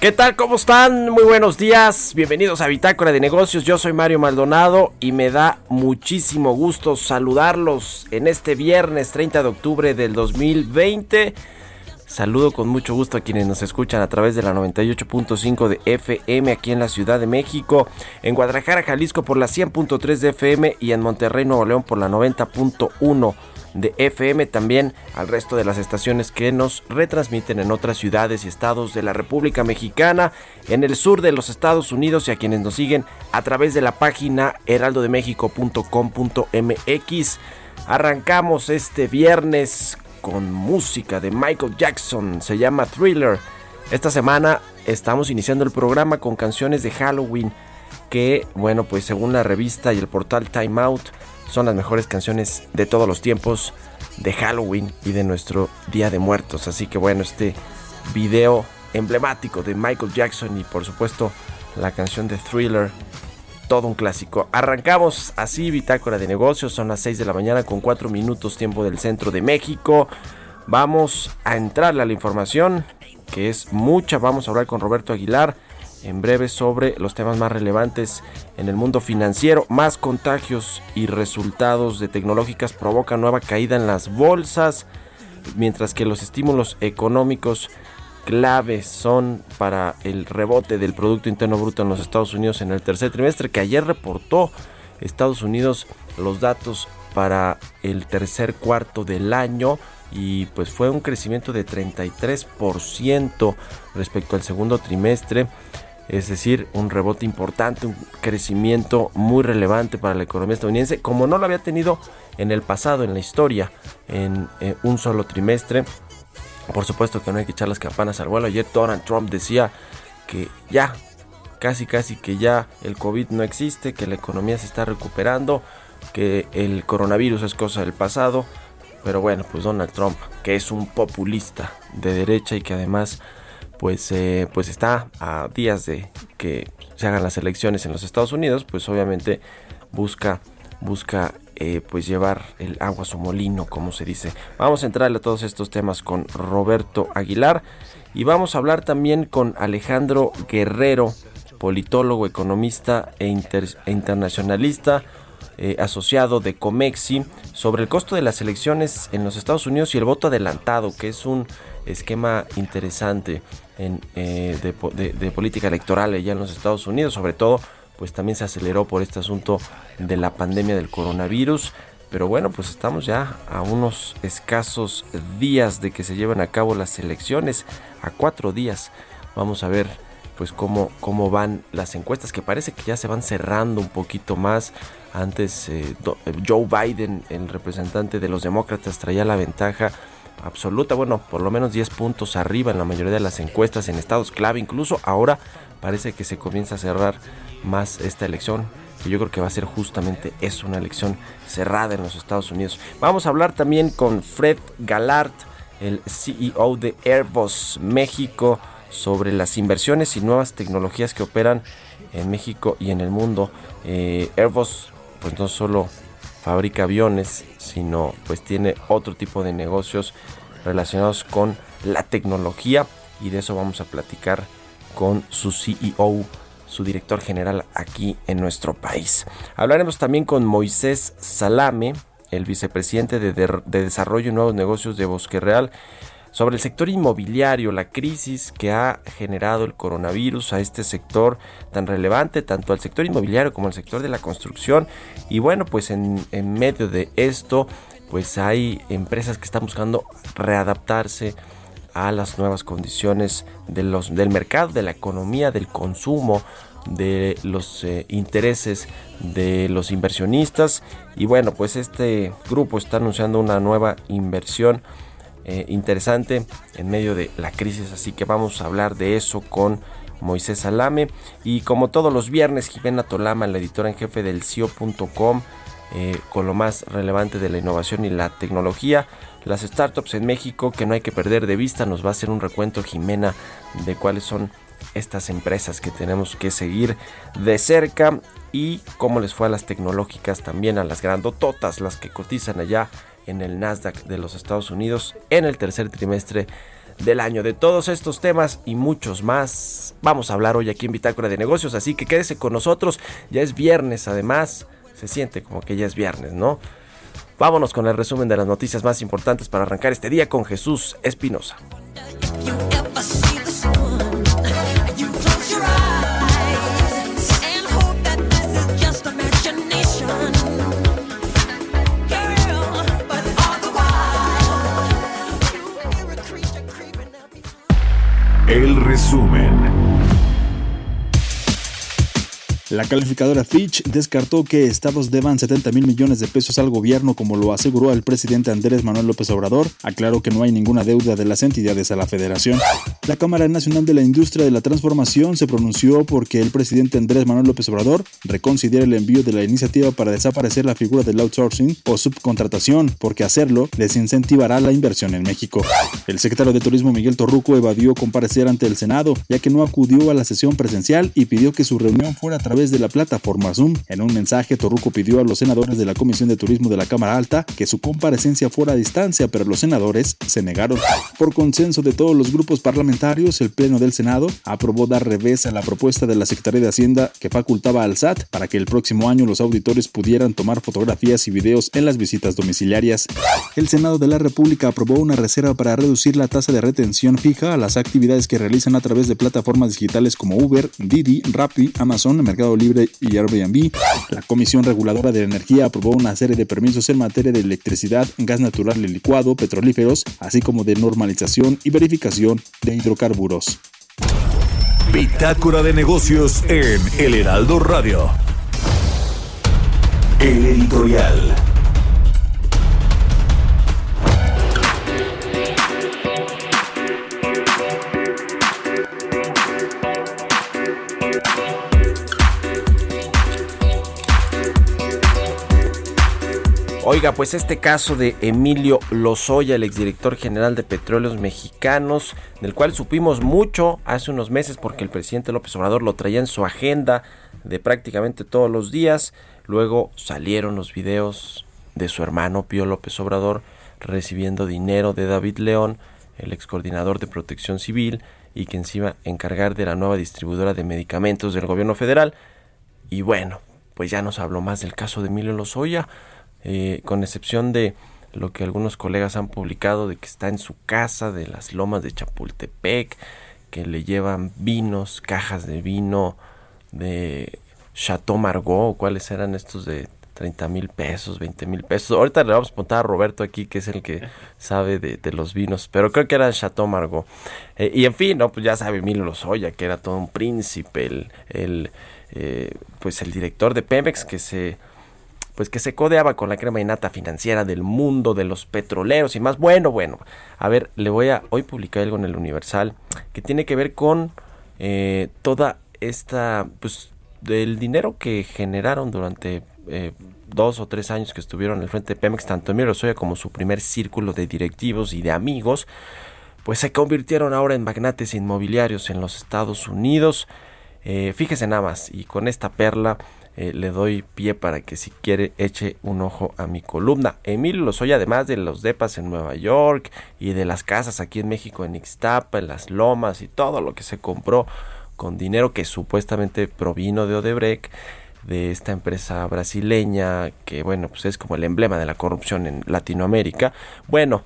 ¿Qué tal? ¿Cómo están? Muy buenos días. Bienvenidos a Bitácora de Negocios. Yo soy Mario Maldonado y me da muchísimo gusto saludarlos en este viernes 30 de octubre del 2020. Saludo con mucho gusto a quienes nos escuchan a través de la 98.5 de FM aquí en la Ciudad de México, en Guadalajara, Jalisco por la 100.3 de FM y en Monterrey, Nuevo León por la 90.1 de FM, también al resto de las estaciones que nos retransmiten en otras ciudades y estados de la República Mexicana, en el sur de los Estados Unidos y a quienes nos siguen a través de la página heraldodemexico.com.mx. Arrancamos este viernes con música de Michael Jackson, se llama Thriller. Esta semana estamos iniciando el programa con canciones de Halloween que, bueno, pues según la revista y el portal Time Out, son las mejores canciones de todos los tiempos de Halloween y de nuestro Día de Muertos. Así que bueno, este video emblemático de Michael Jackson y por supuesto la canción de Thriller, todo un clásico. Arrancamos así Bitácora de Negocios, son las 6 de la mañana con 4 minutos tiempo del centro de México. Vamos a entrarle a la información, que es mucha. Vamos a hablar con Roberto Aguilar en breve sobre los temas más relevantes en el mundo financiero. Más contagios y resultados de tecnológicas provocan nueva caída en las bolsas, mientras que los estímulos económicos clave son para el rebote del Producto Interno Bruto en los Estados Unidos en el tercer trimestre, que ayer reportó Estados Unidos los datos para el tercer cuarto del año y pues fue un crecimiento de 33% respecto al segundo trimestre. Es decir, un rebote importante, un crecimiento muy relevante para la economía estadounidense, como no lo había tenido en el pasado, en la historia, en eh, un solo trimestre. Por supuesto que no hay que echar las campanas al vuelo. Ayer Donald Trump decía que ya, casi casi que ya el COVID no existe, que la economía se está recuperando, que el coronavirus es cosa del pasado. Pero bueno, pues Donald Trump, que es un populista de derecha y que además pues, eh, pues está a días de que se hagan las elecciones en los Estados Unidos, pues obviamente busca, busca eh, pues llevar el agua a su molino, como se dice. Vamos a entrarle a todos estos temas con Roberto Aguilar y vamos a hablar también con Alejandro Guerrero, politólogo, economista e, inter- internacionalista. eh, asociado de Comexi sobre el costo de las elecciones en los Estados Unidos y el voto adelantado, que es un esquema interesante en, eh, de, po- de- de política electoral allá en los Estados Unidos, sobre todo pues también se aceleró por este asunto de la pandemia del coronavirus. Pero bueno, pues estamos ya a unos escasos días de que se lleven a cabo las elecciones, a cuatro días. Vamos a ver pues cómo, cómo van las encuestas, que parece que ya se van cerrando un poquito más. Antes eh, eh, Joe Biden, el representante de los demócratas, traía la ventaja absoluta, bueno, por lo menos 10 puntos arriba en la mayoría de las encuestas en estados clave. Incluso ahora parece que se comienza a cerrar más esta elección. Que yo creo que va a ser justamente eso, una elección cerrada en los Estados Unidos. Vamos a hablar también con Fred Galart, el CEO de Airbus México, sobre las inversiones y nuevas tecnologías que operan en México y en el mundo. Eh, Airbus pues no solo fabrica aviones, sino pues tiene otro tipo de negocios relacionados con la tecnología y de eso vamos a platicar con su CEO, su director general aquí en nuestro país. Hablaremos también con Moisés Salame, el vicepresidente de, de- de Desarrollo y Nuevos Negocios de Bosque Real, sobre el sector inmobiliario, la crisis que ha generado el coronavirus a este sector tan relevante, tanto al sector inmobiliario como al sector de la construcción. Y bueno, pues en, medio de esto, pues hay empresas que están buscando readaptarse a las nuevas condiciones de los, del mercado, de la economía, del consumo, de los eh, intereses de los inversionistas. Y bueno, pues este grupo está anunciando una nueva inversión eh, interesante en medio de la crisis, así que vamos a hablar de eso con Moisés Salame y como todos los viernes Jimena Tolama, la editora en jefe del CIO.com eh, con lo más relevante de la innovación y la tecnología, las startups en México que no hay que perder de vista, nos va a hacer un recuento Jimena de cuáles son estas empresas que tenemos que seguir de cerca y cómo les fue a las tecnológicas también, a las grandototas, las que cotizan allá en el Nasdaq de los Estados Unidos en el tercer trimestre del año. De todos estos temas y muchos más vamos a hablar hoy aquí en Bitácora de Negocios, así que quédese con nosotros. Ya es viernes, además se siente como que ya es viernes, ¿no? Vámonos con el resumen de las noticias más importantes para arrancar este día con Jesús Espinosa. La calificadora Fitch descartó que estados deban 70 mil millones de pesos al gobierno como lo aseguró el presidente Andrés Manuel López Obrador. Aclaró que no hay ninguna deuda de las entidades a la federación. La Cámara Nacional de la Industria de la Transformación se pronunció porque el presidente Andrés Manuel López Obrador reconsidera el envío de la iniciativa para desaparecer la figura del outsourcing o subcontratación, porque hacerlo desincentivará la inversión en México. El secretario de Turismo Miguel Torruco evadió comparecer ante el Senado, ya que no acudió a la sesión presencial y pidió que su reunión fuera a través de la plataforma Zoom. En un mensaje, Torruco pidió a los senadores de la Comisión de Turismo de la Cámara Alta que su comparecencia fuera a distancia, pero los senadores se negaron. Por consenso de todos los grupos parlamentarios, el Pleno del Senado aprobó dar revés a la propuesta de la Secretaría de Hacienda que facultaba al SAT para que el próximo año los auditores pudieran tomar fotografías y videos en las visitas domiciliarias. El Senado de la República aprobó una reserva para reducir la tasa de retención fija a las actividades que realizan a través de plataformas digitales como Uber, Didi, Rappi, Amazon, Mercado Libre y Airbnb. La Comisión Reguladora de Energía aprobó una serie de permisos en materia de electricidad, gas natural y licuado, petrolíferos, así como de normalización y verificación de hidrocarburos. Bitácora de negocios en El Heraldo Radio. El editorial. Oiga, pues este caso de Emilio Lozoya, el exdirector general de Petróleos Mexicanos, del cual supimos mucho hace unos meses porque el presidente López Obrador lo traía en su agenda de prácticamente todos los días. Luego salieron los videos de su hermano Pío López Obrador recibiendo dinero de David León, el ex coordinador de protección civil y que encima encargar de la nueva distribuidora de medicamentos del gobierno federal. Y bueno, pues ya nos habló más del caso de Emilio Lozoya, eh, con excepción de lo que algunos colegas han publicado de que está en su casa de las lomas de Chapultepec, que le llevan vinos, cajas de vino de Chateau Margaux, cuáles eran estos de 30 mil pesos, 20 mil pesos. Ahorita le vamos a preguntar a Roberto aquí, que es el que sabe de, de los vinos, pero creo que era Chateau Margaux. Eh, y en fin, no, pues ya sabe Emilio Lozoya, que era todo un príncipe, el, el eh, pues el director de Pemex que se pues que se codeaba con la crema innata financiera del mundo de los petroleros y más. Bueno, bueno, a ver, le voy a hoy publicar algo en el Universal que tiene que ver con eh, toda esta, pues, del dinero que generaron durante eh, dos o tres años que estuvieron al frente de Pemex, tanto Emilio Lozoya como su primer círculo de directivos y de amigos, pues se convirtieron ahora en magnates inmobiliarios en los Estados Unidos. Eh, fíjese nada más, y con esta perla eh, le doy pie para que si quiere eche un ojo a mi columna. Emilio Lozoya, además de los depas en Nueva York y de las casas aquí en México, en Ixtapa, en las lomas y todo lo que se compró con dinero que supuestamente provino de Odebrecht, de esta empresa brasileña que bueno pues es como el emblema de la corrupción en Latinoamérica. Bueno,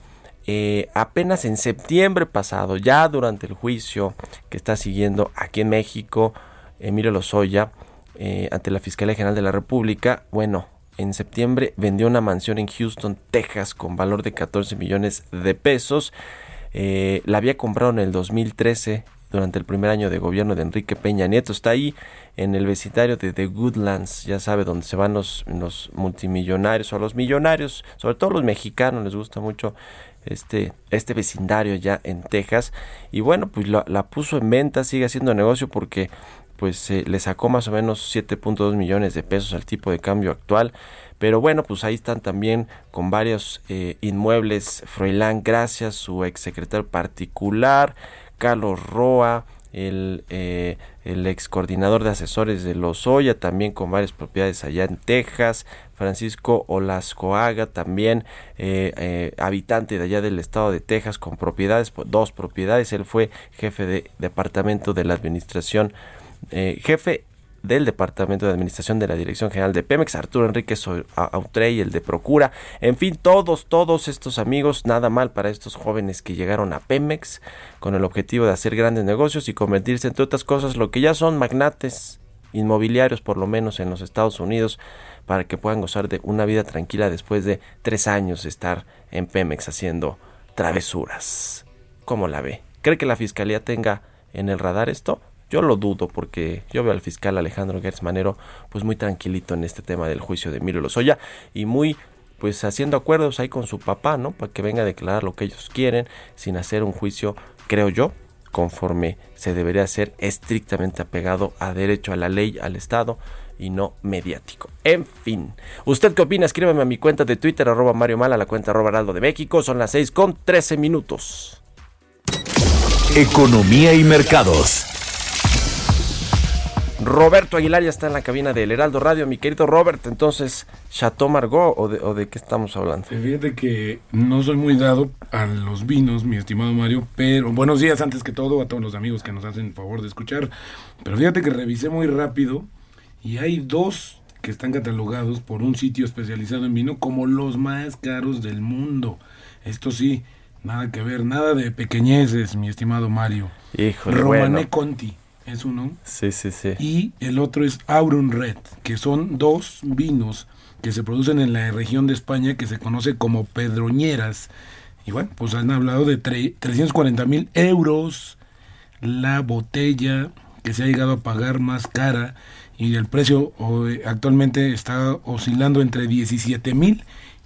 eh, apenas en septiembre pasado, ya durante el juicio que está siguiendo aquí en México, Emilio Lozoya, eh, ante la Fiscalía General de la República, bueno, en septiembre vendió una mansión en Houston, Texas, con valor de 14 millones de pesos. Eh, la había comprado en el 2013 durante el primer año de gobierno de Enrique Peña Nieto. Está ahí en el vecindario de The Goodlands, ya sabe, donde se van los, multimillonarios o los millonarios, sobre todo los mexicanos, les gusta mucho este, este vecindario ya en Texas. Y bueno, pues la, la puso en venta, sigue haciendo negocio porque pues eh, le sacó más o menos 7.2 millones de pesos al tipo de cambio actual. Pero bueno, pues ahí están también con varios eh, inmuebles. Froilán Gracias, su exsecretario particular, Carlos Roa, el, eh, el ex coordinador de asesores de Lozoya, también con varias propiedades allá en Texas, Francisco Olascoaga, también eh, habitante de allá del estado de Texas, con propiedades, dos propiedades, él fue jefe de departamento de la administración, eh, jefe del Departamento de Administración de la Dirección General de Pemex, Arturo Enrique Autrey, el de Procura, en fin, todos, todos estos amigos, nada mal para estos jóvenes que llegaron a Pemex con el objetivo de hacer grandes negocios y convertirse, entre otras cosas, lo que ya son magnates inmobiliarios, por lo menos en los Estados Unidos, para que puedan gozar de una vida tranquila después de tres años de estar en Pemex haciendo travesuras. ¿Cómo la ve? ¿Cree que la Fiscalía tenga en el radar esto? Yo lo dudo porque yo veo al fiscal Alejandro Gertz Manero pues muy tranquilito en este tema del juicio de Emilio Lozoya y muy pues haciendo acuerdos ahí con su papá, ¿no? Para que venga a declarar lo que ellos quieren sin hacer un juicio, creo yo, conforme se debería ser estrictamente apegado a derecho a la ley, al Estado y no mediático. En fin, ¿usted qué opina? Escríbeme a mi cuenta de Twitter, arroba Mario Mal, a la cuenta arroba Heraldo de México. Son las 6 con 13 minutos. Economía y mercados. Roberto Aguilar ya está en la cabina del Heraldo Radio. Mi querido Robert, entonces, ¿Chateau Margaux o de, o de qué estamos hablando? Fíjate que no soy muy dado a los vinos, mi estimado Mario, pero buenos días antes que todo a todos los amigos que nos hacen el favor de escuchar. Pero fíjate que revisé muy rápido y hay dos que están catalogados por un sitio especializado en vino como los más caros del mundo. Esto sí, nada que ver, nada de pequeñeces, mi estimado Mario. Híjole, Romané bueno. Conti es uno Sí, sí, sí. y el otro es Aurum Red, que son dos vinos que se producen en la región de España que se conoce como pedroñeras. Y bueno, pues han hablado de tre- 340 mil euros la botella que se ha llegado a pagar más cara y el precio eh, actualmente está oscilando entre 17 mil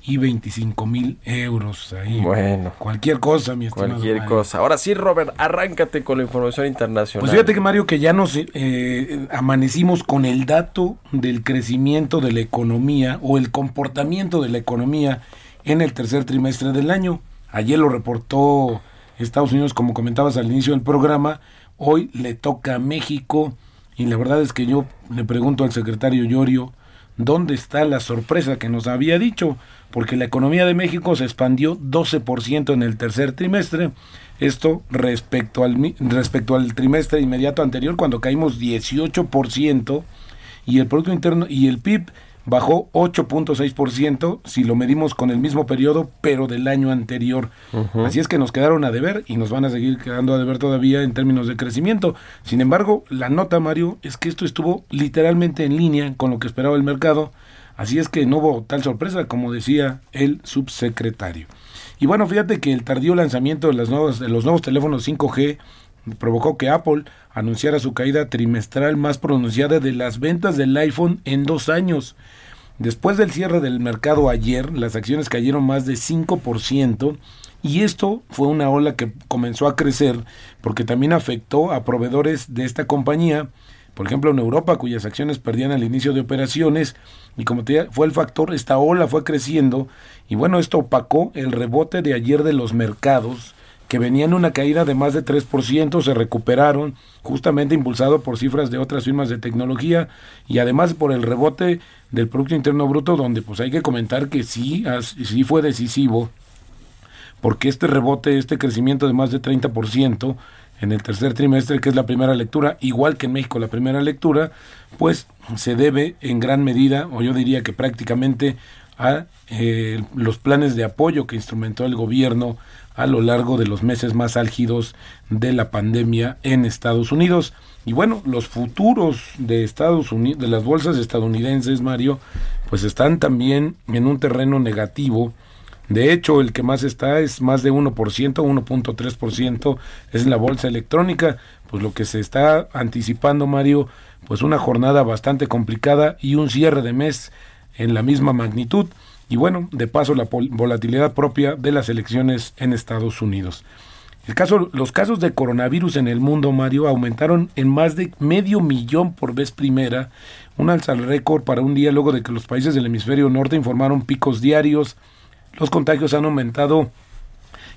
y 25 mil euros. Ahí. Bueno. Cualquier cosa, mi estimado Cualquier Mario. cosa. Ahora sí, Robert, arráncate con la información internacional. Pues fíjate que Mario, que ya nos eh, amanecimos con el dato del crecimiento de la economía o el comportamiento de la economía en el tercer trimestre del año. Ayer lo reportó Estados Unidos, como comentabas al inicio del programa. Hoy le toca a México y la verdad es que yo le pregunto al secretario Llorio, ¿dónde está la sorpresa que nos había dicho? Porque la economía de México se expandió 12% en el tercer trimestre. Esto respecto al, respecto al trimestre inmediato anterior, cuando caímos 18%, y el Producto Interno y el PIB bajó 8.6% si lo medimos con el mismo periodo, pero del año anterior. Así es que nos quedaron a deber y nos van a seguir quedando a deber todavía en términos de crecimiento. Sin embargo, la nota, Mario, es que esto estuvo literalmente en línea con lo que esperaba el mercado. Así es que no hubo tal sorpresa, como decía el subsecretario. Y bueno, fíjate que el tardío lanzamiento de, las nuevas, de los nuevos teléfonos 5G provocó que Apple anunciara su caída trimestral más pronunciada de las ventas del iPhone en dos años. Después del cierre del mercado ayer, las acciones cayeron más de 5% y esto fue una ola que comenzó a crecer porque también afectó a proveedores de esta compañía, por ejemplo en Europa, cuyas acciones perdían al inicio de operaciones y como te fue el factor, esta ola fue creciendo y bueno, esto opacó el rebote de ayer de los mercados que venían una caída de más de 3%, se recuperaron, justamente impulsado por cifras de otras firmas de tecnología y además por el rebote del Producto Interno Bruto, donde pues hay que comentar que sí, sí fue decisivo, porque este rebote, este crecimiento de más de 30% en el tercer trimestre, que es la primera lectura, igual que en México la primera lectura, pues se debe en gran medida, o yo diría que prácticamente, a eh, los planes de apoyo que instrumentó el gobierno a lo largo de los meses más álgidos de la pandemia en Estados Unidos. Y bueno, los futuros de Estados Unidos, de las bolsas estadounidenses, Mario, pues están también en un terreno negativo. De hecho, el que más está es más de 1%, 1.3% es la bolsa electrónica, pues lo que se está anticipando, Mario, pues una jornada bastante complicada y un cierre de mes en la misma magnitud y bueno, de paso la volatilidad propia de las elecciones en Estados Unidos. El caso, los casos de coronavirus en el mundo, Mario, aumentaron en más de medio millón por vez primera, un alza al récord para un día luego de que los países del hemisferio norte informaron picos diarios. Los contagios han aumentado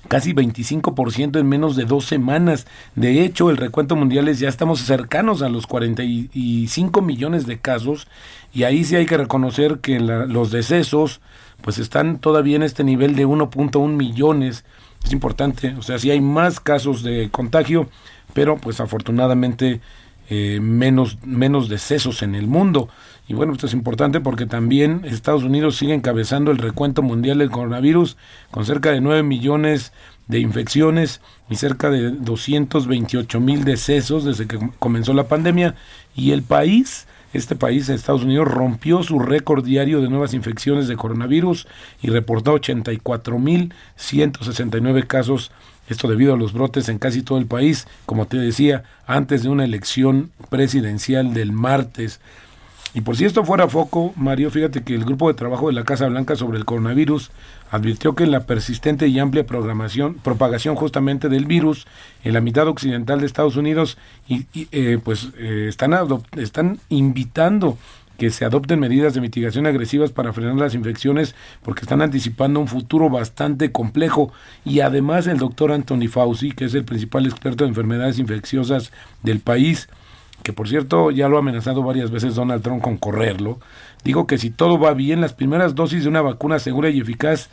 casi 25% en menos de dos semanas. De hecho, el recuento mundial es ya estamos cercanos a los 45 millones de casos y ahí sí hay que reconocer que los decesos pues están todavía en este nivel de 1.1 millones. Es importante, o sea, sí hay más casos de contagio, pero pues afortunadamente eh, menos, menos decesos en el mundo. Y bueno, esto es importante porque también Estados Unidos sigue encabezando el recuento mundial del coronavirus con cerca de 9 millones de infecciones y cerca de 228 mil decesos desde que comenzó la pandemia. Y el país, este país, Estados Unidos, rompió su récord diario de nuevas infecciones de coronavirus y reportó 84 mil 169 casos esto debido a los brotes en casi todo el país, como te decía, antes de una elección presidencial del martes. Y por si esto fuera foco, Mario, fíjate que el grupo de trabajo de la Casa Blanca sobre el coronavirus advirtió que la persistente y amplia programación, propagación justamente del virus en la mitad occidental de Estados Unidos, y, eh, pues eh, están, están invitando que se adopten medidas de mitigación agresivas para frenar las infecciones porque están anticipando un futuro bastante complejo. Y además el doctor Anthony Fauci, que es el principal experto en enfermedades infecciosas del país, que por cierto ya lo ha amenazado varias veces Donald Trump con correrlo, digo que si todo va bien, las primeras dosis de una vacuna segura y eficaz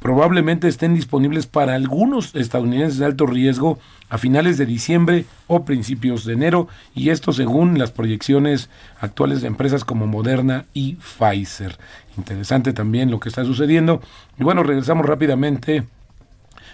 probablemente estén disponibles para algunos estadounidenses de alto riesgo a finales de diciembre o principios de enero, y esto según las proyecciones actuales de empresas como Moderna y Pfizer. Interesante también lo que está sucediendo. Y bueno, regresamos rápidamente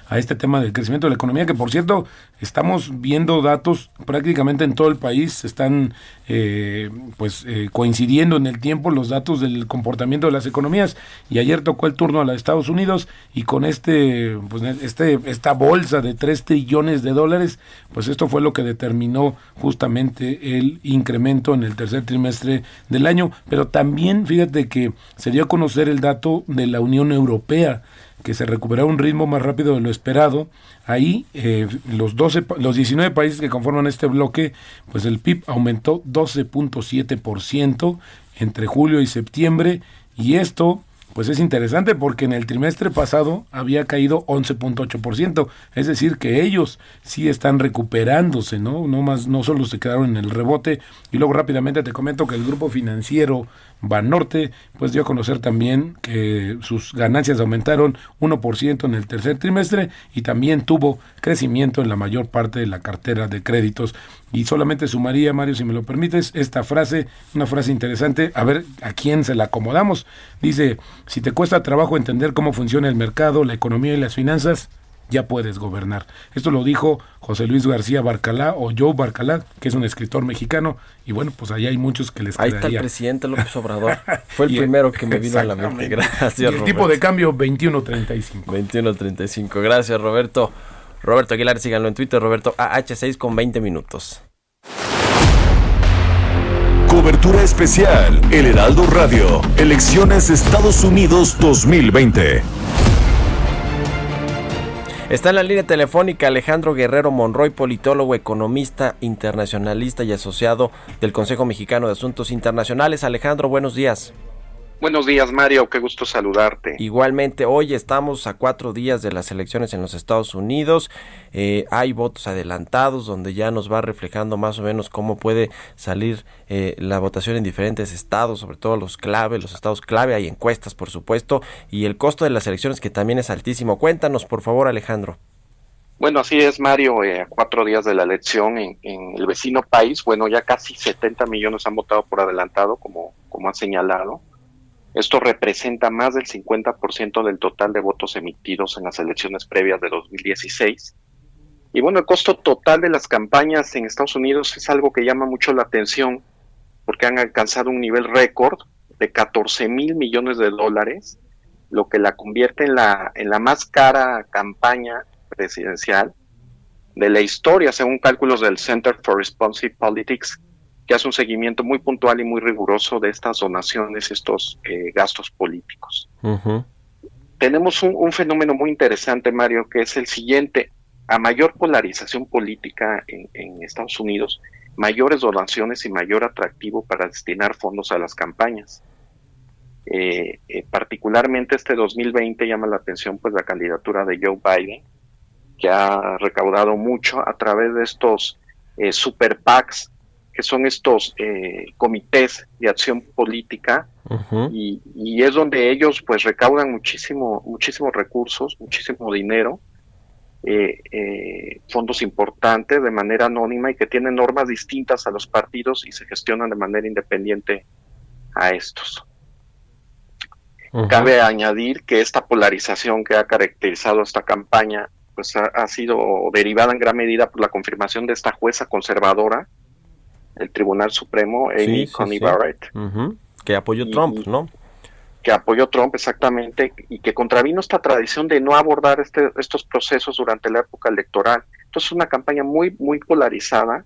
a este tema del crecimiento de la economía, que por cierto, estamos viendo datos prácticamente en todo el país, están eh, pues eh, coincidiendo en el tiempo los datos del comportamiento de las economías, y ayer tocó el turno a los Estados Unidos, y con este, pues este, esta bolsa de 3 trillones de dólares, pues esto fue lo que determinó justamente el incremento en el tercer trimestre del año, pero también fíjate que se dio a conocer el dato de la Unión Europea, que se recuperó un ritmo más rápido de lo esperado. Ahí eh, los 12, pa- los 19 países que conforman este bloque, pues el PIB aumentó 12.7% entre julio y septiembre y esto pues es interesante porque en el trimestre pasado había caído 11.8%, es decir, que ellos sí están recuperándose, ¿no? No más no solo se quedaron en el rebote y luego rápidamente te comento que el grupo financiero Banorte pues dio a conocer también que sus ganancias aumentaron 1% en el tercer trimestre y también tuvo crecimiento en la mayor parte de la cartera de créditos. Y solamente sumaría, Mario, si me lo permites, esta frase, una frase interesante, a ver a quién se la acomodamos. Dice, si te cuesta trabajo entender cómo funciona el mercado, la economía y las finanzas, ya puedes gobernar. Esto lo dijo José Luis García Barcalá o Joe Barcalá, que es un escritor mexicano, y bueno, pues allá hay muchos que les Ahí está el presidente López Obrador. Fue el Y- primero que me vino a la mente. Gracias, Y el Roberto. tipo de cambio 21.35. 21.35. Gracias, Roberto. Roberto Aguilar, síganlo en Twitter, Roberto AH6 con 20 minutos. Cobertura especial, El Heraldo Radio, Elecciones Estados Unidos 2020. Está en la línea telefónica Alejandro Guerrero Monroy, politólogo, economista, internacionalista y asociado del Consejo Mexicano de Asuntos Internacionales. Alejandro, buenos días. Buenos días, Mario. Qué gusto saludarte. Igualmente, hoy estamos a cuatro días de las elecciones en los Estados Unidos. Eh, hay votos adelantados donde ya nos va reflejando más o menos cómo puede salir eh, la votación en diferentes estados, sobre todo los clave, los estados clave. Hay encuestas, por supuesto, y el costo de las elecciones que también es altísimo. Cuéntanos, por favor, Alejandro. Bueno, así es, Mario. Eh, a cuatro días de la elección en, en, el vecino país, bueno, ya casi 70 millones han votado por adelantado, como, como han señalado. Esto representa más del 50% del total de votos emitidos en las elecciones previas de 2016. Y bueno, el costo total de las campañas en Estados Unidos es algo que llama mucho la atención porque han alcanzado un nivel récord de 14 mil millones de dólares, lo que la convierte en la, en la más cara campaña presidencial de la historia, según cálculos del Center for Responsive Politics, que hace un seguimiento muy puntual y muy riguroso de estas donaciones, estos eh, gastos políticos. Uh -huh. Tenemos un, un, fenómeno muy interesante, Mario, que es el siguiente. A mayor polarización política en, en Estados Unidos, mayores donaciones y mayor atractivo para destinar fondos a las campañas. Eh, eh, particularmente este 2020 llama la atención pues la candidatura de Joe Biden, que ha recaudado mucho a través de estos eh, super PACs que son estos eh, comités de acción política uh -huh. y, y, es donde ellos pues recaudan muchísimo muchísimos recursos muchísimo dinero eh, eh, fondos importantes de manera anónima y que tienen normas distintas a los partidos y se gestionan de manera independiente a estos uh -huh. cabe añadir que esta polarización que ha caracterizado esta campaña pues ha, ha sido derivada en gran medida por la confirmación de esta jueza conservadora el Tribunal Supremo, Amy sí, Coney sí, sí. Barrett. Uh -huh. Que apoyó y, Trump, ¿no? Que apoyó Trump, exactamente, y que contravino esta tradición de no abordar este, estos procesos durante la época electoral. Entonces, una campaña muy, muy polarizada,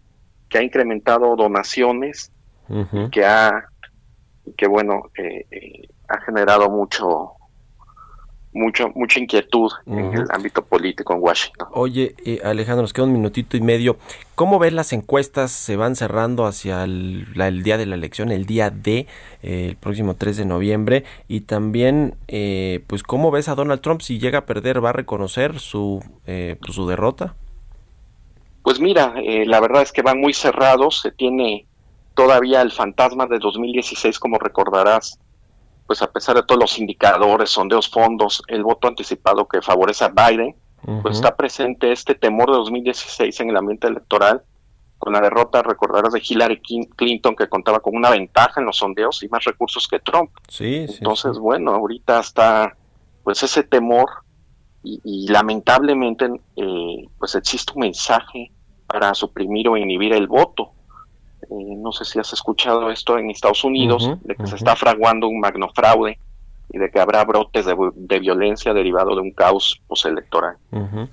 que ha incrementado donaciones, uh -huh. que ha, que bueno, eh, eh, ha generado mucho, mucho, mucha inquietud uh -huh. en el ámbito político en Washington. Oye, eh, Alejandro, nos queda un minutito y medio. ¿Cómo ves las encuestas se van cerrando hacia el, la, el día de la elección, el día D, eh, el próximo 3 de noviembre? Y también, eh, pues, ¿cómo ves a Donald Trump si llega a perder, va a reconocer su, pues, su derrota? Pues mira, la verdad es que van muy cerrados, se tiene todavía el fantasma de 2016, como recordarás, pues a pesar de todos los indicadores, sondeos, fondos, el voto anticipado que favorece a Biden, uh -huh. pues está presente este temor de 2016 en el ambiente electoral, con la derrota, recordarás, de Hillary Clinton, que contaba con una ventaja en los sondeos y más recursos que Trump. Sí, Entonces, sí. bueno, ahorita está pues ese temor y, y lamentablemente eh, pues existe un mensaje para suprimir o inhibir el voto eh, no sé si has escuchado esto en Estados Unidos, uh -huh, de que uh -huh. se está fraguando un magnofraude y de que habrá brotes de, de violencia derivado de un caos postelectoral. Uh -huh.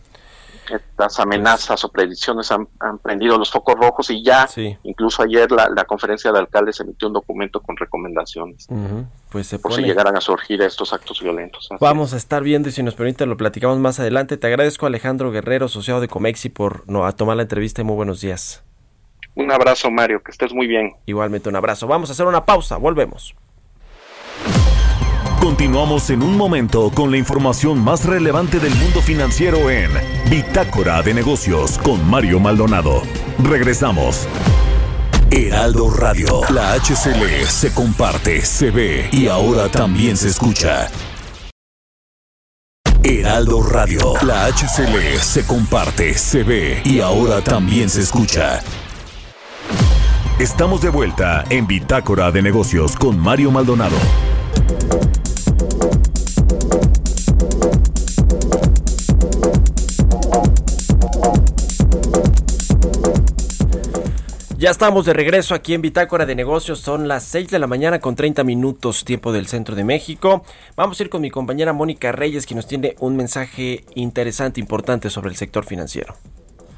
Estas amenazas o predicciones han, han, prendido los focos rojos y ya, sí. incluso ayer la, la, conferencia de alcaldes emitió un documento con recomendaciones. Pues se por si llegaran a surgir estos actos violentos. Así Vamos a estar viendo y si nos permite lo platicamos más adelante. Te agradezco Alejandro Guerrero, asociado de Comexi, por no, a tomar la entrevista y muy buenos días. Un abrazo, Mario, que estés muy bien. Igualmente un abrazo. Vamos a hacer una pausa, volvemos. Continuamos en un momento con la información más relevante del mundo financiero en Bitácora de Negocios con Mario Maldonado. Regresamos. Heraldo Radio, la HCL se comparte, se ve y ahora también se escucha. Heraldo Radio, la HCL se comparte, se ve y ahora también se escucha. Estamos de vuelta en Bitácora de Negocios con Mario Maldonado. Ya estamos de regreso aquí en Bitácora de Negocios. Son las 6 de la mañana con 30 minutos tiempo del centro de México. Vamos a ir con mi compañera Mónica Reyes, que nos tiene un mensaje interesante, importante sobre el sector financiero.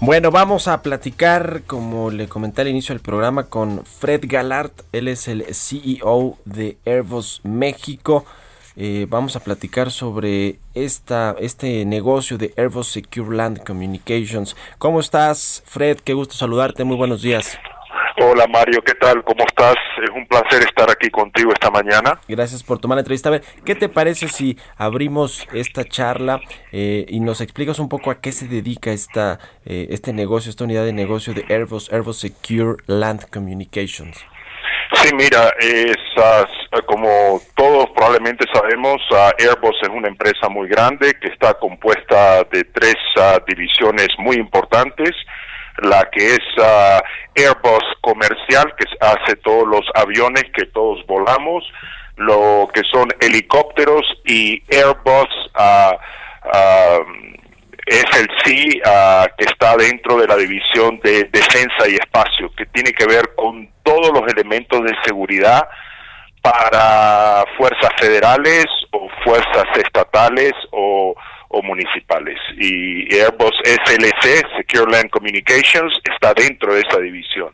Bueno, vamos a platicar, como le comenté al inicio del programa, con Fred Galart. Él es el CEO de Airbus México. Eh, vamos a platicar sobre esta, este negocio de Airbus Secure Land Communications. ¿Cómo estás, Fred? Qué gusto saludarte. Muy buenos días. Hola Mario, ¿qué tal? ¿Cómo estás? Es un placer estar aquí contigo esta mañana. Gracias por tomar la entrevista. A ver, ¿qué te parece si abrimos esta charla eh, y nos explicas un poco a qué se dedica esta, eh, este negocio, esta unidad de negocio de Airbus, Airbus Secure Land Communications? Sí, mira, como todos probablemente sabemos, Airbus es una empresa muy grande que está compuesta de tres uh, divisiones muy importantes la que es uh, Airbus comercial, que hace todos los aviones que todos volamos, lo que son helicópteros y Airbus uh, uh, SLC, que está dentro de la división de defensa y espacio, que tiene que ver con todos los elementos de seguridad para fuerzas federales o fuerzas estatales o o municipales. Y Airbus SLC, Secure Land Communications, está dentro de esa división.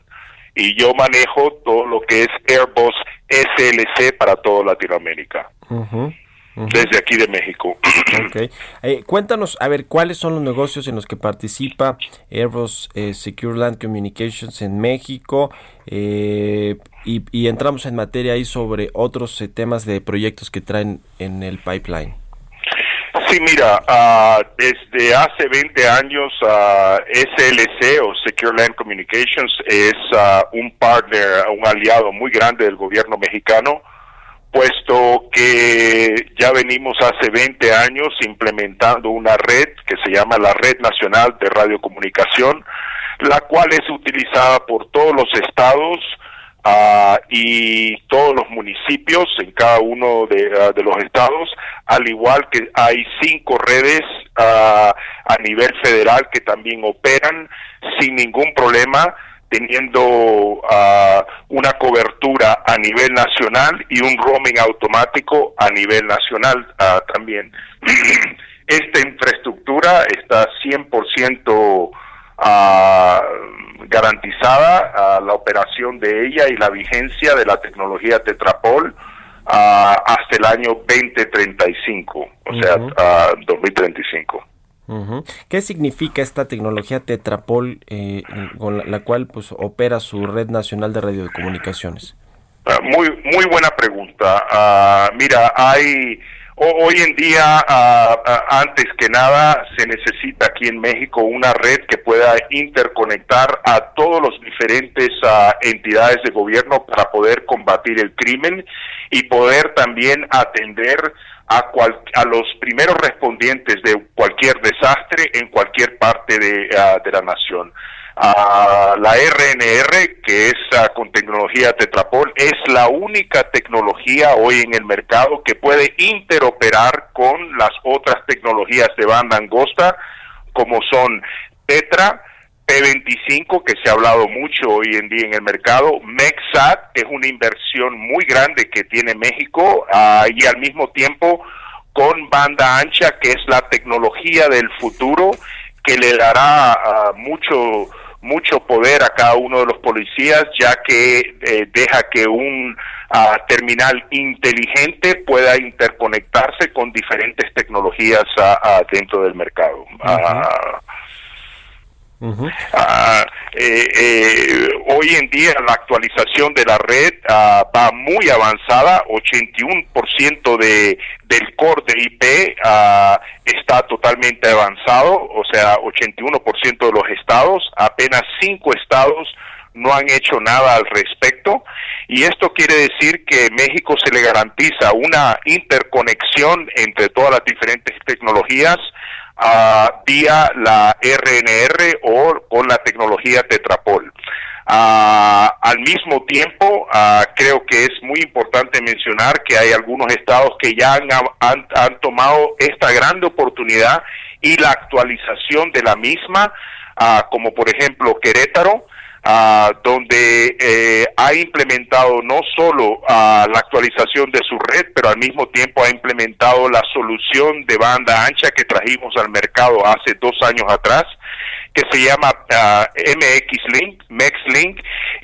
Y yo manejo todo lo que es Airbus SLC para toda Latinoamérica. Desde aquí de México. Okay. Eh, cuéntanos, a ver, ¿cuáles son los negocios en los que participa Airbus eh, Secure Land Communications en México? Eh, y, y, entramos en materia ahí sobre otros temas de proyectos que traen en el pipeline. Sí, mira, uh, desde hace 20 años uh, SLC o Secure Land Communications es uh, un partner, un aliado muy grande del gobierno mexicano, puesto que ya venimos hace 20 años implementando una red que se llama la Red Nacional de Radiocomunicación, la cual es utilizada por todos los estados, Uh, y todos los municipios en cada uno de, uh, de, los estados, al igual que hay cinco redes uh, a nivel federal que también operan sin ningún problema, teniendo una cobertura a nivel nacional y un roaming automático a nivel nacional también. Esta infraestructura está 100% garantizada la operación de ella y la vigencia de la tecnología Tetrapol hasta el año 2035, o sea, 2035. ¿Qué significa esta tecnología Tetrapol eh, con la, la, cual pues opera su red nacional de radiocomunicaciones? Uh, muy muy buena pregunta. Uh, mira, hay Hoy en día, uh, antes que nada, se necesita aquí en México una red que pueda interconectar a todos los diferentes uh, entidades de gobierno para poder combatir el crimen y poder también atender a, cual, a los primeros respondientes de cualquier desastre en cualquier parte de la nación. Uh, la RNR, que es uh, con tecnología Tetrapol, es la única tecnología hoy en el mercado que puede interoperar con las otras tecnologías de banda angosta, como son Tetra, P25, que se ha hablado mucho hoy en día en el mercado, MEXAT, que es una inversión muy grande que tiene México, uh, y al mismo tiempo con banda ancha, que es la tecnología del futuro, que le dará mucho mucho poder a cada uno de los policías, ya que eh, deja que un uh, terminal inteligente pueda interconectarse con diferentes tecnologías uh, dentro del mercado. Uh -huh. -huh. eh, eh, hoy en día la actualización de la red uh, va muy avanzada, 81% de, del core de IP uh, está totalmente avanzado, o sea, 81% de los estados, apenas 5 estados no han hecho nada al respecto y esto quiere decir que México se le garantiza una interconexión entre todas las diferentes tecnologías ah, vía la RNR o con la tecnología Tetrapol. Al mismo tiempo, creo que es muy importante mencionar que hay algunos estados que ya han, tomado esta grande oportunidad y la actualización de la misma, como por ejemplo Querétaro, ah, donde eh, ha implementado no solo ah, la actualización de su red, pero al mismo tiempo ha implementado la solución de banda ancha que trajimos al mercado hace dos años atrás, que se llama ah, MX Link, MEX Link,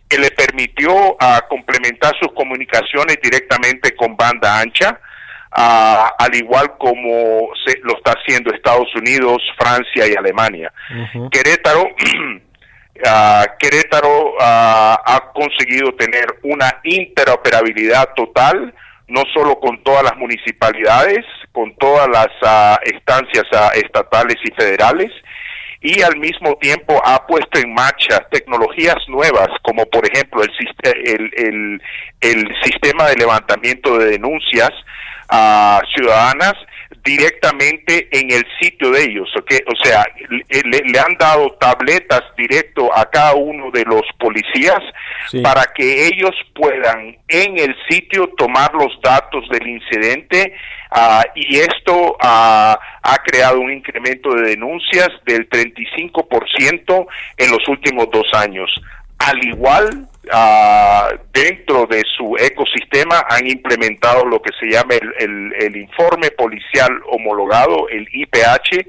que le permitió ah, complementar sus comunicaciones directamente con banda ancha. ah, al igual como se, lo está haciendo Estados Unidos, Francia y Alemania. Querétaro Ah, Querétaro ah, ha conseguido tener una interoperabilidad total, no solo con todas las municipalidades, con todas las ah, estancias ah, estatales y federales, y al mismo tiempo ha puesto en marcha tecnologías nuevas, como por ejemplo el, el, el- el sistema de levantamiento de denuncias ah, ciudadanas directamente en el sitio de ellos. O sea, le, han dado tabletas directo a cada uno de los policías Sí. para que ellos puedan en el sitio tomar los datos del incidente ah, y esto ah, ha creado un incremento de denuncias del 35% en los últimos dos años. Al igual, ah, dentro de su ecosistema han implementado lo que se llama el, el- el informe policial homologado, el IPH,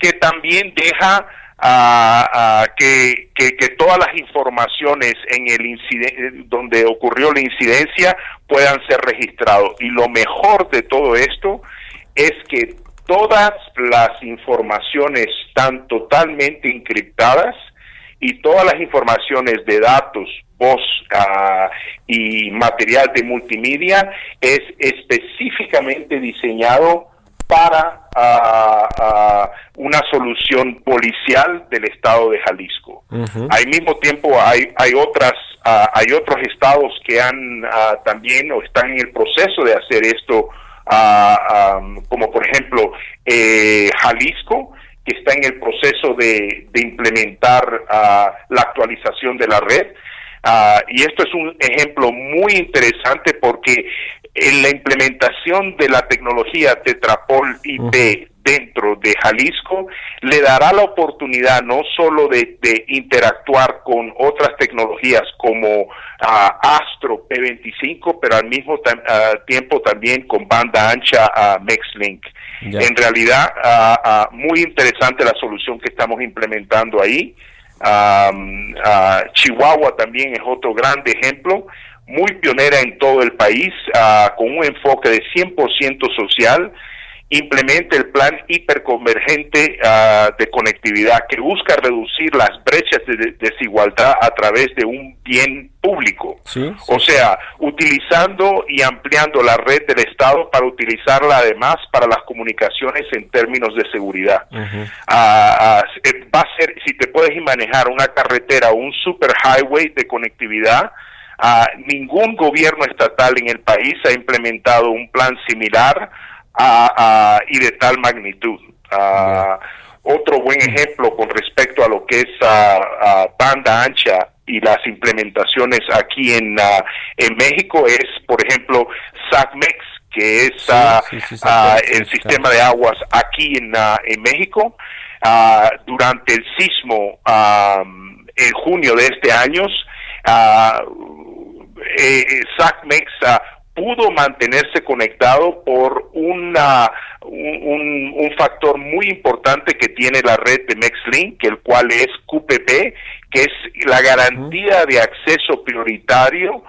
que también deja ah, ah, que, que- que todas las informaciones en el incidente donde ocurrió la incidencia puedan ser registrados. Y lo mejor de todo esto es que todas las informaciones están totalmente encriptadas y todas las informaciones de datos, voz ah, y material de multimedia es específicamente diseñado para ah, ah, una solución policial del estado de Jalisco. Al mismo tiempo hay hay otras hay otros estados que han también o están en el proceso de hacer esto, am, como por ejemplo eh, Jalisco que está en el proceso de, implementar ah, la actualización de la red. Ah, y esto es un ejemplo muy interesante porque en la implementación de la tecnología Tetrapol IP dentro de Jalisco le dará la oportunidad no solo de, de interactuar con otras tecnologías como ah, Astro P25, pero al mismo tam- ah, tiempo también con banda ancha a MexLink. En realidad, ah, ah, muy interesante la solución que estamos implementando ahí. Ah, Chihuahua también es otro grande ejemplo, muy pionera en todo el país, ah, con un enfoque de 100% social, implementa el plan hiperconvergente ah, de conectividad que busca reducir las brechas de de- desigualdad a través de un bien público. Sí, sí, O sea, utilizando y ampliando la red del Estado para utilizarla además para las comunicaciones en términos de seguridad. Ah, ah, eh, va a ser, si te puedes manejar una carretera o un super highway de conectividad, ningún gobierno estatal en el país ha implementado un plan similar ah, y de tal magnitud. Ah, Otro buen ejemplo con respecto a lo que es ah, banda ancha y las implementaciones aquí en, en México es, por ejemplo, SACMEX, que es sí, sí, sí, sí, el sistema de aguas aquí en, en México. Durante el sismo ah, en junio de este año, eh, eh, SACMEX pudo mantenerse conectado por una, un, un- factor muy importante que tiene la red de MexLink, el cual es QPP, que es la garantía de acceso prioritario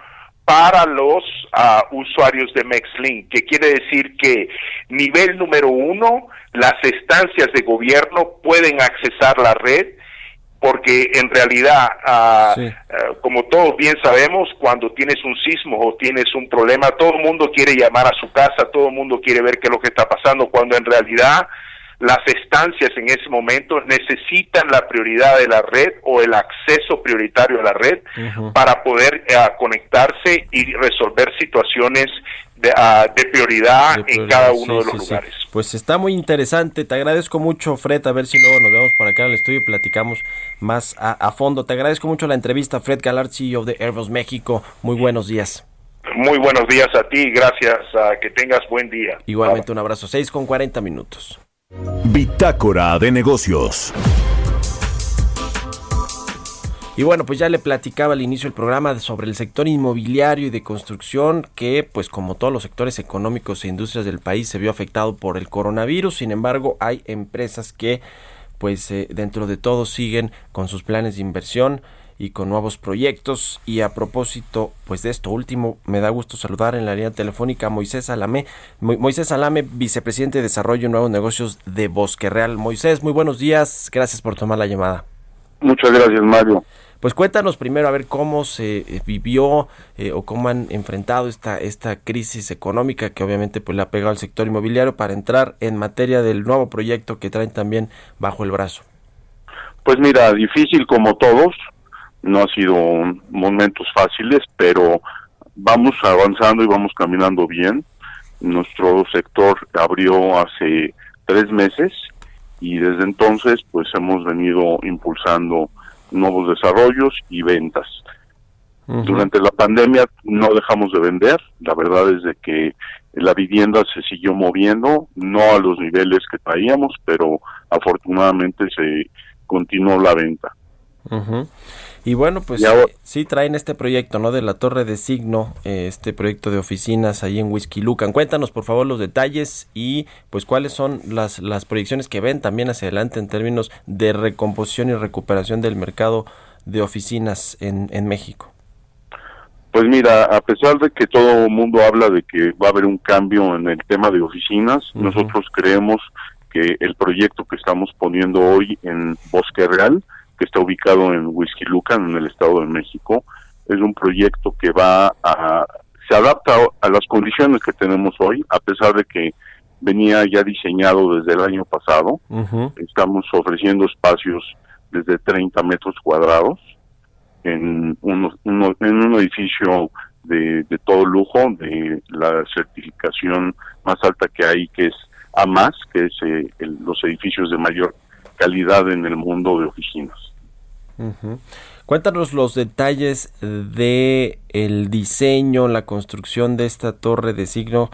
para los ah, usuarios de MexLink, que quiere decir que nivel número uno, las estancias de gobierno pueden accesar la red porque en realidad, ah, Sí. ah, como todos bien sabemos, cuando tienes un sismo o tienes un problema, todo el mundo quiere llamar a su casa, todo el mundo quiere ver qué es lo que está pasando, cuando en realidad las estancias en ese momento necesitan la prioridad de la red o el acceso prioritario a la red para poder eh, conectarse y resolver situaciones de, ah, de prioridad De en cada uno sí, de los sí, sí. lugares. Pues está muy interesante. Te agradezco mucho, Fred. A ver si luego nos vemos por acá en el estudio y platicamos más a, a fondo. Te agradezco mucho la entrevista, Fred Galar, CEO de Airbus México. Muy buenos días. Muy buenos días a ti, gracias, ah, que tengas buen día. Igualmente un abrazo. 6 con 40 minutos. Bitácora de negocios. Y bueno, pues ya le platicaba al inicio del programa sobre el sector inmobiliario y de construcción que, pues como todos los sectores económicos e industrias del país, se vio afectado por el coronavirus. Sin embargo, hay empresas que, pues eh, dentro de todo, siguen con sus planes de inversión y con nuevos proyectos. Y a propósito, pues de esto último, me da gusto saludar en la línea telefónica a Moisés Salame. Mo- Moisés Salame, vicepresidente de Desarrollo y Nuevos Negocios de Bosque Real. Moisés, muy buenos días. Gracias por tomar la llamada. Muchas gracias, Mario. Pues cuéntanos primero a ver cómo se eh, vivió eh, o cómo han enfrentado esta, esta crisis económica que obviamente pues le ha pegado al sector inmobiliario para entrar en materia del nuevo proyecto que traen también bajo el brazo. Pues mira, difícil como todos, no ha sido momentos fáciles, pero vamos avanzando y vamos caminando bien. Nuestro sector abrió hace tres meses y desde entonces pues hemos venido impulsando nuevos desarrollos y ventas. Durante la pandemia no dejamos de vender, la verdad es de que la vivienda se siguió moviendo, no a los niveles que traíamos, pero afortunadamente se continuó la venta. Y bueno, pues Y ahora- eh, sí traen este proyecto, ¿no? De la Torre de Signo, eh, este proyecto de oficinas ahí en Whisky Lucan. Cuéntanos por favor los detalles y pues cuáles son las, las proyecciones que ven también hacia adelante en términos de recomposición y recuperación del mercado de oficinas en, en México. Pues mira, a pesar de que todo el mundo habla de que va a haber un cambio en el tema de oficinas, nosotros creemos que el proyecto que estamos poniendo hoy en Bosque Real, que está ubicado en Whisky Lucan, en el Estado de México, es un proyecto que va a se adapta a las condiciones que tenemos hoy, a pesar de que venía ya diseñado desde el año pasado. Estamos ofreciendo espacios desde 30 metros cuadrados en, uno- en un edificio de, de todo lujo, de la certificación más alta que hay, que es A que es eh, el- los edificios de mayor calidad en el mundo de oficinas. Cuéntanos los detalles de el diseño, la construcción de esta torre de signo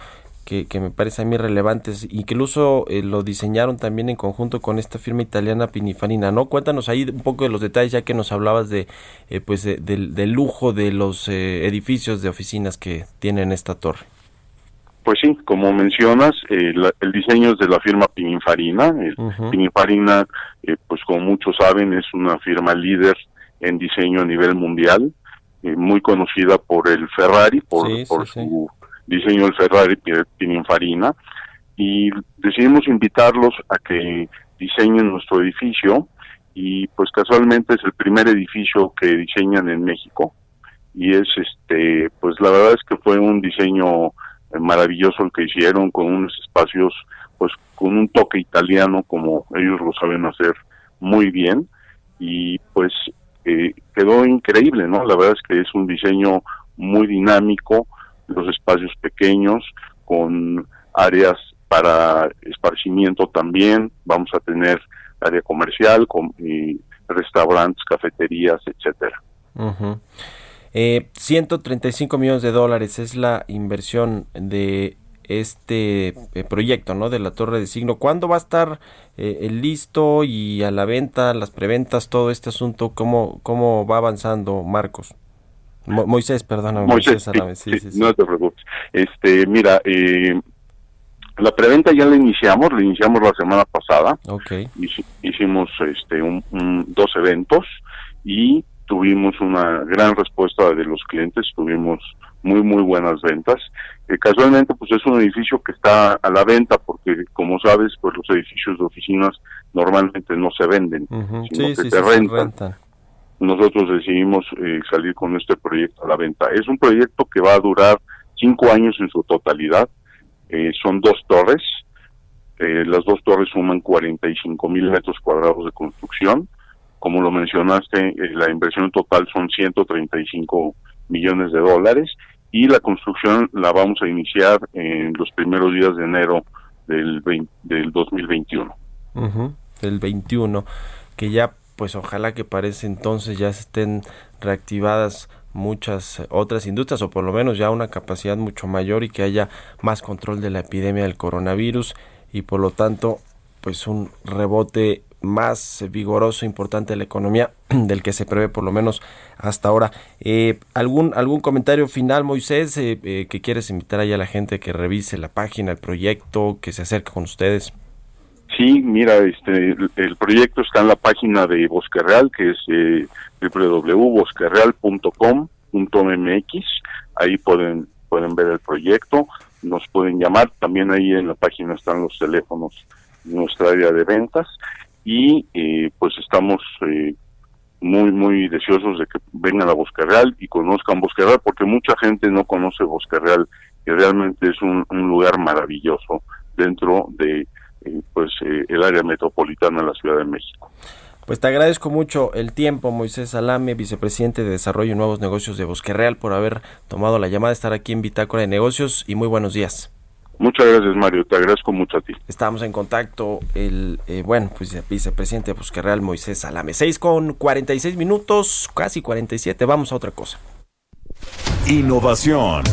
que, me parece a mí relevantes, incluso eh, lo diseñaron también en conjunto con esta firma italiana Pininfarina, ¿no? Cuéntanos ahí un poco de los detalles ya que nos hablabas de eh, pues de- del lujo de los eh, edificios de oficinas que tienen esta torre. Pues sí, como mencionas, eh, la- el diseño es de la firma Pininfarina. El Ujú. Pininfarina, eh, pues como muchos saben, es una firma líder en diseño a nivel mundial, eh, muy conocida por el Ferrari, por, Sí, sí, por sí. su diseño del Ferrari Pi- Pininfarina. Y decidimos invitarlos a que diseñen nuestro edificio y pues casualmente es el primer edificio que diseñan en México y es este pues la verdad es que fue un diseño maravilloso el que hicieron con unos espacios pues con un toque italiano como ellos lo saben hacer muy bien. Y pues eh, quedó increíble no la verdad es que es un diseño muy dinámico los espacios pequeños con áreas para esparcimiento también. Vamos a tener área comercial con restaurantes cafeterías etcétera. Eh, 135 millones de dólares es la inversión de este eh, proyecto, ¿no? De la Torre de Signo. ¿Cuándo va a estar eh, listo y a la venta, las preventas, todo este asunto? ¿Cómo, cómo va avanzando, Marcos? Mo- Moisés, perdóname, Moisés, Moisés, sí, sí, no te preocupes. Este, mira, eh, la preventa ya la iniciamos, la iniciamos la semana pasada. Hicimos este, un- un- dos eventos y tuvimos una gran respuesta de los clientes, tuvimos muy, muy buenas ventas. Eh, casualmente, pues es un edificio que está a la venta porque, como sabes, pues los edificios de oficinas normalmente no se venden, sino Sí, que sí, se sí, se rentan nosotros decidimos eh, salir con este proyecto a la venta. Es un proyecto que va a durar cinco años en su totalidad. Eh, son dos torres. Las dos torres suman 45 mil metros cuadrados de construcción. Como lo mencionaste, eh, la inversión total son 135 millones de dólares y la construcción la vamos a iniciar en los primeros días de enero del, 20 del 2021. Ujú, del 21, que ya pues ojalá que parece entonces ya estén reactivadas muchas otras industrias o por lo menos ya una capacidad mucho mayor y que haya más control de la epidemia del coronavirus y por lo tanto pues un rebote más vigoroso, importante de la economía del que se prevé por lo menos hasta ahora. Eh, ¿algún, ¿Algún comentario final, Moisés, eh, eh, que quieres invitar ahí a la gente que revise la página, el proyecto, que se acerque con ustedes? Sí, mira, este, el, el proyecto está en la página de Bosque Real, que es eh, www.bosquereal.com.mx. Ahí pueden pueden ver el proyecto, nos pueden llamar. También ahí en la página están los teléfonos nuestra área de ventas y eh, pues estamos eh, muy muy deseosos de que vengan a Bosque Real y conozcan Bosque Real porque mucha gente no conoce Bosque Real que realmente es un, lugar maravilloso dentro de eh, pues el área metropolitana de la Ciudad de México. Pues te agradezco mucho el tiempo, Moisés Salame, vicepresidente de Desarrollo y Nuevos Negocios de Bosque Real, por haber tomado la llamada, estar aquí en Bitácora de Negocios y muy buenos días. Muchas gracias Mario, te agradezco mucho a ti. Estamos en contacto, el, eh, bueno, pues el vicepresidente de Bosque Real, Moisés Salame. 6 con 46 minutos, casi 47, vamos a otra cosa. Innovación.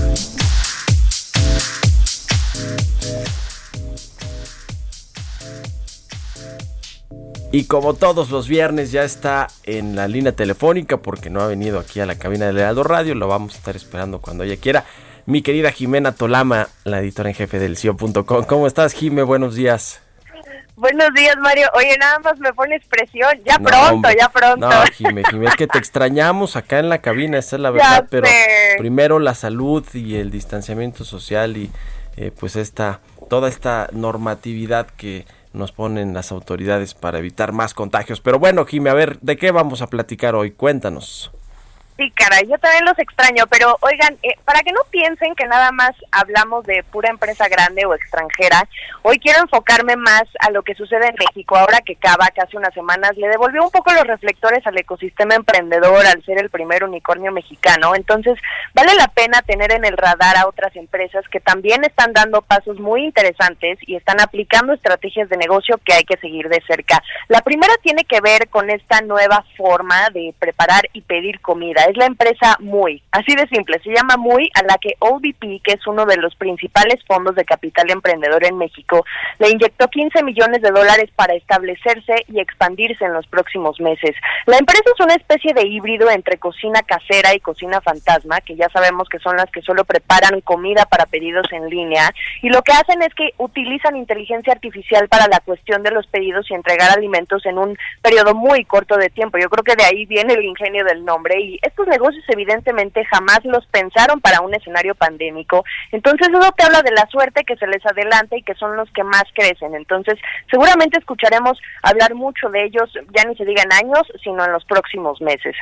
Y como todos los viernes ya está en la línea telefónica porque no ha venido aquí a la cabina del Heraldo Radio, lo vamos a estar esperando cuando ella quiera. Mi querida Jimena Tolama, la editora en jefe del CIO.com. ¿Cómo estás, Jime? Buenos días. Buenos días, Mario. Oye, nada más me pones presión. Ya No, pronto, hombre. ya pronto. No, Jime, Jime, es que te extrañamos acá en la cabina, esa es la Ya verdad, pero sé. primero la salud y el distanciamiento social y eh, pues esta, toda esta normatividad que nos ponen las autoridades para evitar más contagios. Pero bueno, Jime, a ver, ¿de qué vamos a platicar hoy? Cuéntanos. Sí, caray, yo también los extraño, pero oigan, eh, para que no piensen que nada más hablamos de pura empresa grande o extranjera, hoy quiero enfocarme más a lo que sucede en México, ahora que Kavak hace unas semanas le devolvió un poco los reflectores al ecosistema emprendedor al ser el primer unicornio mexicano, entonces vale la pena tener en el radar a otras empresas que también están dando pasos muy interesantes y están aplicando estrategias de negocio que hay que seguir de cerca. La primera tiene que ver con esta nueva forma de preparar y pedir comida. Es la empresa Muy, así de simple, se llama Muy, a la que OVP, que es uno de los principales fondos de capital emprendedor en México, le inyectó 15 millones de dólares para establecerse y expandirse en los próximos meses. La empresa es una especie de híbrido entre cocina casera y cocina fantasma, que ya sabemos que son las que solo preparan comida para pedidos en línea, y lo que hacen es que utilizan inteligencia artificial para la cuestión de los pedidos y entregar alimentos en un periodo muy corto de tiempo. Yo creo que de ahí viene el ingenio del nombre y estos negocios evidentemente jamás los pensaron para un escenario pandémico. Entonces eso te habla de la suerte que se les adelanta y que son los que más crecen. Entonces seguramente escucharemos hablar mucho de ellos, ya ni se diga en años, sino en los próximos meses.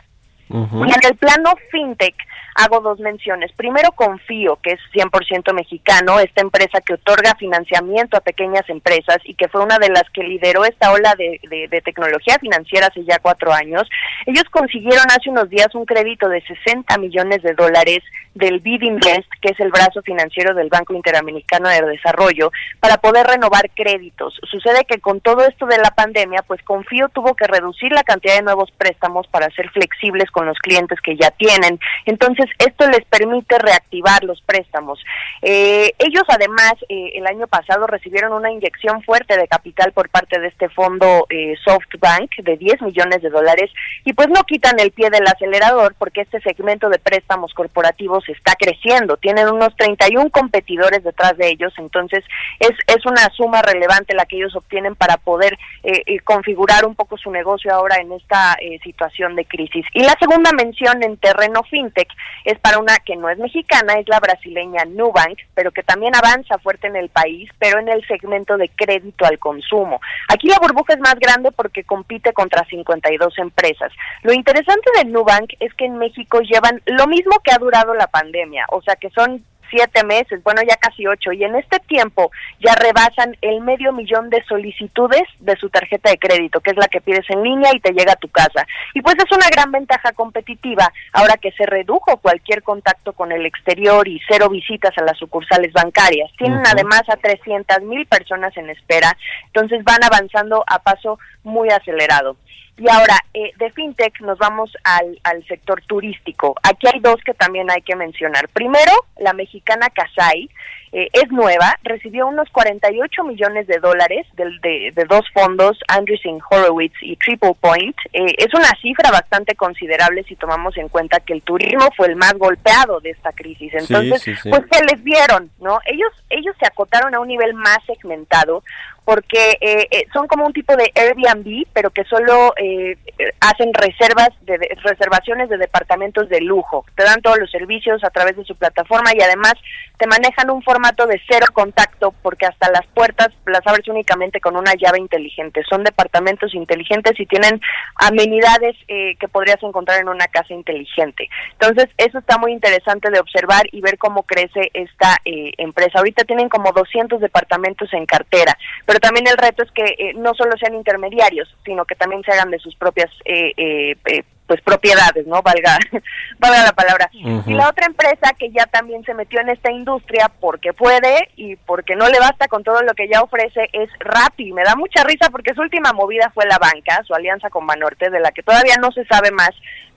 Y en el plano fintech hago dos menciones. Primero, Confío, que es 100% mexicano, esta empresa que otorga financiamiento a pequeñas empresas y que fue una de las que lideró esta ola de, de- de tecnología financiera hace ya cuatro años. Ellos consiguieron hace unos días un crédito de 60 millones de dólares del BID Invest, que es el brazo financiero del Banco Interamericano de Desarrollo, para poder renovar créditos. Sucede que con todo esto de la pandemia, pues Confío tuvo que reducir la cantidad de nuevos préstamos para ser flexibles con los clientes que ya tienen. Entonces, esto les permite reactivar los préstamos. Eh, ellos, además, eh, el año pasado recibieron una inyección fuerte de capital por parte de este fondo eh, SoftBank de 10 millones de dólares y pues no quitan el pie del acelerador porque este segmento de préstamos corporativos está creciendo. Tienen unos 31 competidores detrás de ellos, entonces es, es una suma relevante la que ellos obtienen para poder eh, eh, configurar un poco su negocio ahora en esta situación de crisis. Y la segunda mención en terreno fintech es para una que no es mexicana, es la brasileña Nubank, pero que también avanza fuerte en el país, pero en el segmento de crédito al consumo. Aquí la burbuja es más grande porque compite contra 52 empresas. Lo interesante de Nubank es que en México llevan lo mismo que ha durado la pandemia, o sea que son siete meses, bueno, ya casi ocho, y en este tiempo ya rebasan el medio millón de solicitudes de su tarjeta de crédito, que es la que pides en línea y te llega a tu casa. Y pues es una gran ventaja competitiva ahora que se redujo cualquier contacto con el exterior y cero visitas a las sucursales bancarias. Tienen además a 300 mil personas en espera, entonces van avanzando a paso muy acelerado. Y ahora, eh, de FinTech nos vamos al, al sector turístico. Aquí hay dos que también hay que mencionar. Primero, la mexicana Casai, eh, es nueva, recibió unos 48 millones de dólares del- de, de dos fondos, Andreessen Horowitz y Triple Point. Eh, es una cifra bastante considerable si tomamos en cuenta que el turismo fue el más golpeado de esta crisis. Entonces, sí, sí. pues que les vieron, ¿no? Ellos ellos se acotaron a un nivel más segmentado porque eh, eh, son como un tipo de Airbnb, pero que solo eh, hacen reservas de- reservaciones de departamentos de lujo. Te dan todos los servicios a través de su plataforma y además te manejan un formato de cero contacto porque hasta las puertas las abres únicamente con una llave inteligente. Son departamentos inteligentes y tienen amenidades eh, que podrías encontrar en una casa inteligente. Entonces, eso está muy interesante de observar y ver cómo crece esta eh, empresa. Ahorita tienen como 200 departamentos en cartera, pero también el reto es que eh, no solo sean intermediarios, sino que también se hagan de sus propias eh, eh, eh, pues propiedades, ¿no? Valga, valga la palabra. Y la otra empresa que ya también se metió en esta industria porque puede y porque no le basta con todo lo que ya ofrece es Rappi. Me da mucha risa porque su última movida fue la banca, su alianza con Banorte, de la que todavía no se sabe más,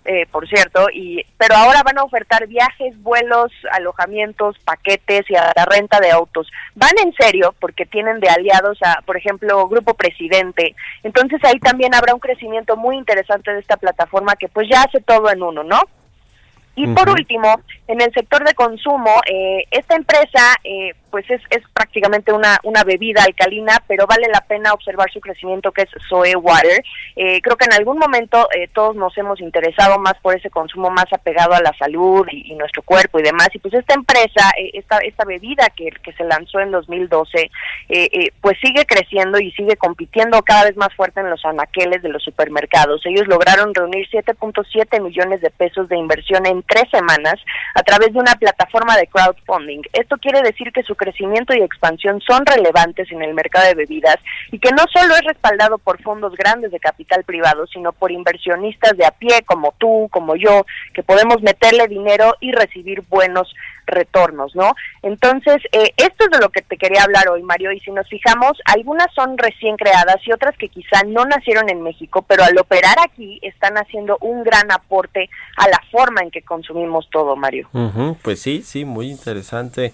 eh, por cierto, y pero ahora van a ofertar viajes, vuelos, alojamientos, paquetes y a la renta de autos. Van en serio porque tienen de aliados a, por ejemplo, Grupo Presidente. Entonces ahí también habrá un crecimiento muy interesante de esta plataforma que pues ya hace todo en uno, ¿no? Y por último, en el sector de consumo, eh, esta empresa eh, pues es, es prácticamente una, una bebida alcalina, pero vale la pena observar su crecimiento que es Zoe Water. Eh, creo que en algún momento eh, todos nos hemos interesado más por ese consumo más apegado a la salud y, nuestro cuerpo y demás. Y pues esta empresa, eh, esta, esta bebida que, que se lanzó en 2012, eh, eh, pues sigue creciendo y sigue compitiendo cada vez más fuerte en los anaqueles de los supermercados. Ellos lograron reunir 7.7 millones de pesos de inversión en tres semanas a través de una plataforma de crowdfunding. Esto quiere decir que su crecimiento y expansión son relevantes en el mercado de bebidas y que no solo es respaldado por fondos grandes de capital privado, sino por inversionistas de a pie como tú, como yo, que podemos meterle dinero y recibir buenos retornos, ¿no? Entonces, eh, esto es de lo que te quería hablar hoy, Mario, y si nos fijamos, algunas son recién creadas y otras que quizá no nacieron en México, pero al operar aquí están haciendo un gran aporte a la forma en que consumimos todo, Mario. Pues sí, sí, muy interesante.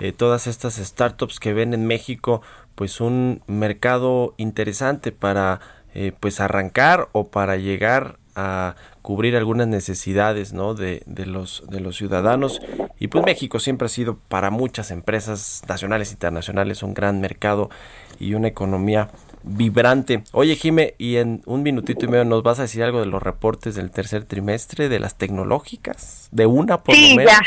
Eh, todas estas startups que ven en México, pues un mercado interesante para eh, pues arrancar o para llegar a cubrir algunas necesidades ¿no? de, de los de los ciudadanos y pues México siempre ha sido para muchas empresas nacionales e internacionales un gran mercado y una economía vibrante. Oye, Jime, y en un minutito y medio nos vas a decir algo de los reportes del tercer trimestre de las tecnológicas, de una por Sí, lo ya.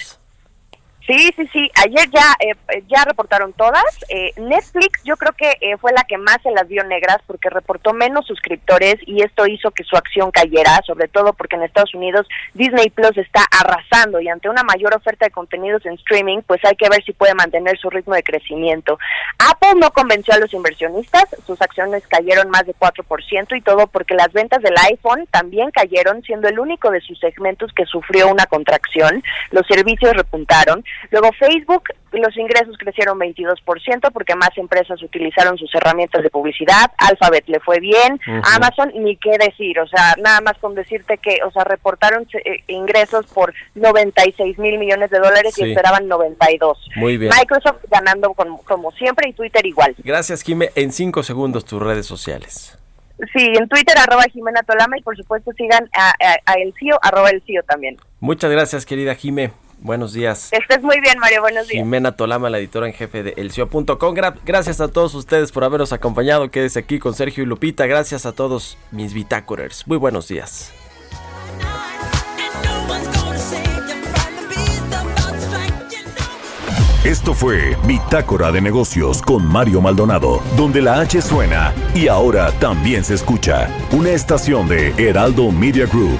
Sí, sí, sí. Ayer ya eh, eh, ya reportaron todas. Eh, Netflix yo creo que eh, fue la que más se las vio negras porque reportó menos suscriptores y esto hizo que su acción cayera, sobre todo porque en Estados Unidos Disney Plus está arrasando y ante una mayor oferta de contenidos en streaming, pues hay que ver si puede mantener su ritmo de crecimiento. Apple no convenció a los inversionistas, sus acciones cayeron más de 4% y todo porque las ventas del iPhone también cayeron, siendo el único de sus segmentos que sufrió una contracción. Los servicios repuntaron. Luego Facebook, los ingresos crecieron 22% porque más empresas utilizaron sus herramientas de publicidad. Alphabet le fue bien. Amazon, ni qué decir. O sea, nada más con decirte que, o sea, reportaron eh, ingresos por 96 mil millones de dólares Sí. y esperaban 92. Muy bien. Microsoft ganando con- como siempre y Twitter igual. Gracias, Jime. En cinco segundos tus redes sociales. Sí, en Twitter arroba Jimena Tolama y por supuesto sigan a, a- a el CIO, arroba el CIO también. Muchas gracias, querida Jime. Buenos días. Que estés muy bien, Mario. Buenos días. Jimena Tolama, la editora en jefe de elcio.com. Gra- gracias a todos ustedes por habernos acompañado. Quédese aquí con Sergio y Lupita. Gracias a todos mis bitácorers. Muy buenos días. Esto fue Bitácora de Negocios con Mario Maldonado, donde la H suena y ahora también se escucha. Una estación de Heraldo Media Group.